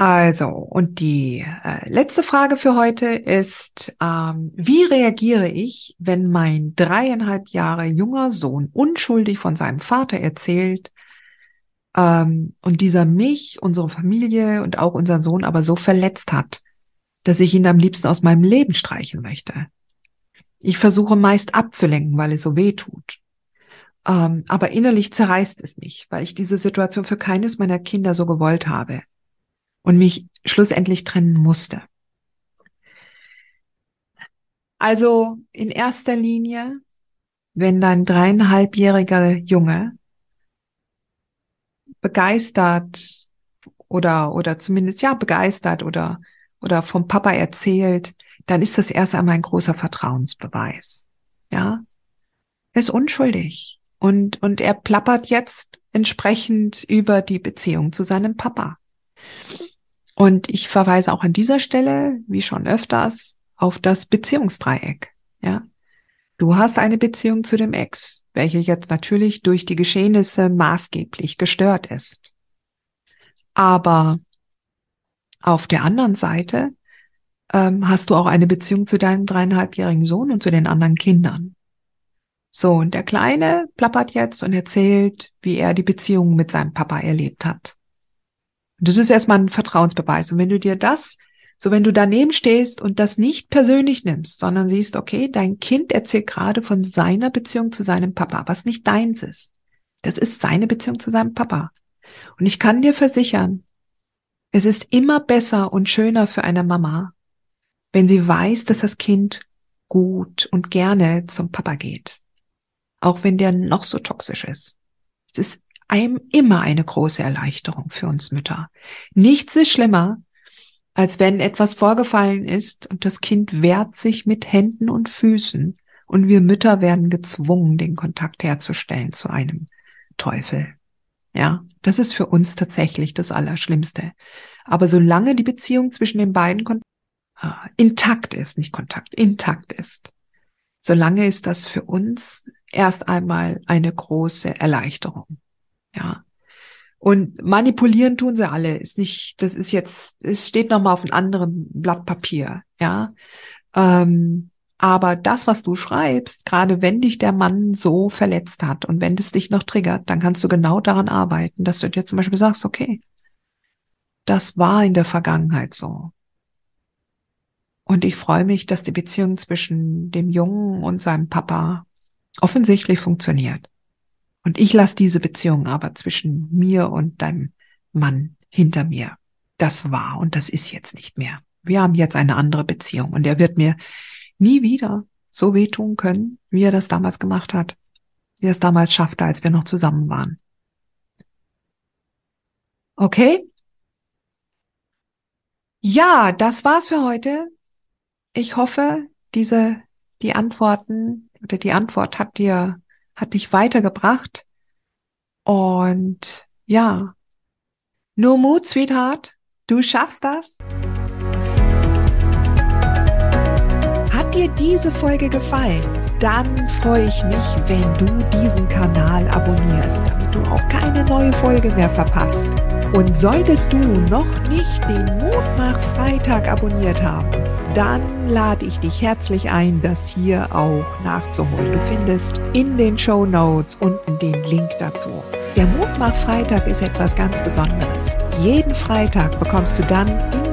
Also, und die äh, letzte Frage für heute ist, ähm, wie reagiere ich, wenn mein dreieinhalb Jahre junger Sohn unschuldig von seinem Vater erzählt ähm, und dieser mich, unsere Familie und auch unseren Sohn aber so verletzt hat, dass ich ihn am liebsten aus meinem Leben streichen möchte. Ich versuche meist abzulenken, weil es so weh tut. Ähm, aber innerlich zerreißt es mich, weil ich diese Situation für keines meiner Kinder so gewollt habe und mich schlussendlich trennen musste. Also in erster Linie, wenn dein dreieinhalbjähriger Junge begeistert oder, oder zumindest ja begeistert oder, oder vom Papa erzählt, dann ist das erst einmal ein großer Vertrauensbeweis. Ja. Er ist unschuldig. Und, und er plappert jetzt entsprechend über die Beziehung zu seinem Papa. Und ich verweise auch an dieser Stelle, wie schon öfters, auf das Beziehungsdreieck. Ja. Du hast eine Beziehung zu dem Ex, welche jetzt natürlich durch die Geschehnisse maßgeblich gestört ist. Aber auf der anderen Seite ähm, hast du auch eine Beziehung zu deinem dreieinhalbjährigen Sohn und zu den anderen Kindern. So, und der Kleine plappert jetzt und erzählt, wie er die Beziehung mit seinem Papa erlebt hat. Das ist erstmal ein Vertrauensbeweis. Und wenn du dir das, so wenn du daneben stehst und das nicht persönlich nimmst, sondern siehst, okay, dein Kind erzählt gerade von seiner Beziehung zu seinem Papa, was nicht deins ist. Das ist seine Beziehung zu seinem Papa. Und ich kann dir versichern, es ist immer besser und schöner für eine Mama, wenn sie weiß, dass das Kind gut und gerne zum Papa geht. Auch wenn der noch so toxisch ist. Es ist einem immer eine große Erleichterung für uns Mütter. Nichts ist schlimmer, als wenn etwas vorgefallen ist und das Kind wehrt sich mit Händen und Füßen und wir Mütter werden gezwungen, den Kontakt herzustellen zu einem Teufel. Ja, das ist für uns tatsächlich das Allerschlimmste. Aber solange die Beziehung zwischen den beiden Kon ah, intakt ist, nicht Kontakt, intakt ist, solange ist das für uns erst einmal eine große Erleichterung. Ja. Und manipulieren tun sie alle. Ist nicht, das ist jetzt, es steht nochmal auf einem anderen Blatt Papier. Ja. Ähm, aber das, was du schreibst, gerade wenn dich der Mann so verletzt hat und wenn es dich noch triggert, dann kannst du genau daran arbeiten, dass du dir zum Beispiel sagst, okay, das war in der Vergangenheit so. Und ich freue mich, dass die Beziehung zwischen dem Jungen und seinem Papa offensichtlich funktioniert. Und ich lasse diese Beziehung aber zwischen mir und deinem Mann hinter mir. Das war und das ist jetzt nicht mehr. Wir haben jetzt eine andere Beziehung und er wird mir nie wieder so wehtun können, wie er das damals gemacht hat, wie er es damals schaffte, als wir noch zusammen waren. Okay? Ja, das war's für heute. Ich hoffe, diese, die Antworten oder die Antwort hat dir hat dich weitergebracht. Und ja, nur Mut, Sweetheart, du schaffst das. Hat dir diese Folge gefallen? Dann freue ich mich, wenn du diesen Kanal abonnierst, damit du auch keine neue Folge mehr verpasst. Und solltest du noch nicht den Mutmach Freitag abonniert haben, dann lade ich dich herzlich ein, das hier auch nachzuholen. Du findest in den Show Notes unten den Link dazu. Der Mutmach Freitag ist etwas ganz Besonderes. Jeden Freitag bekommst du dann in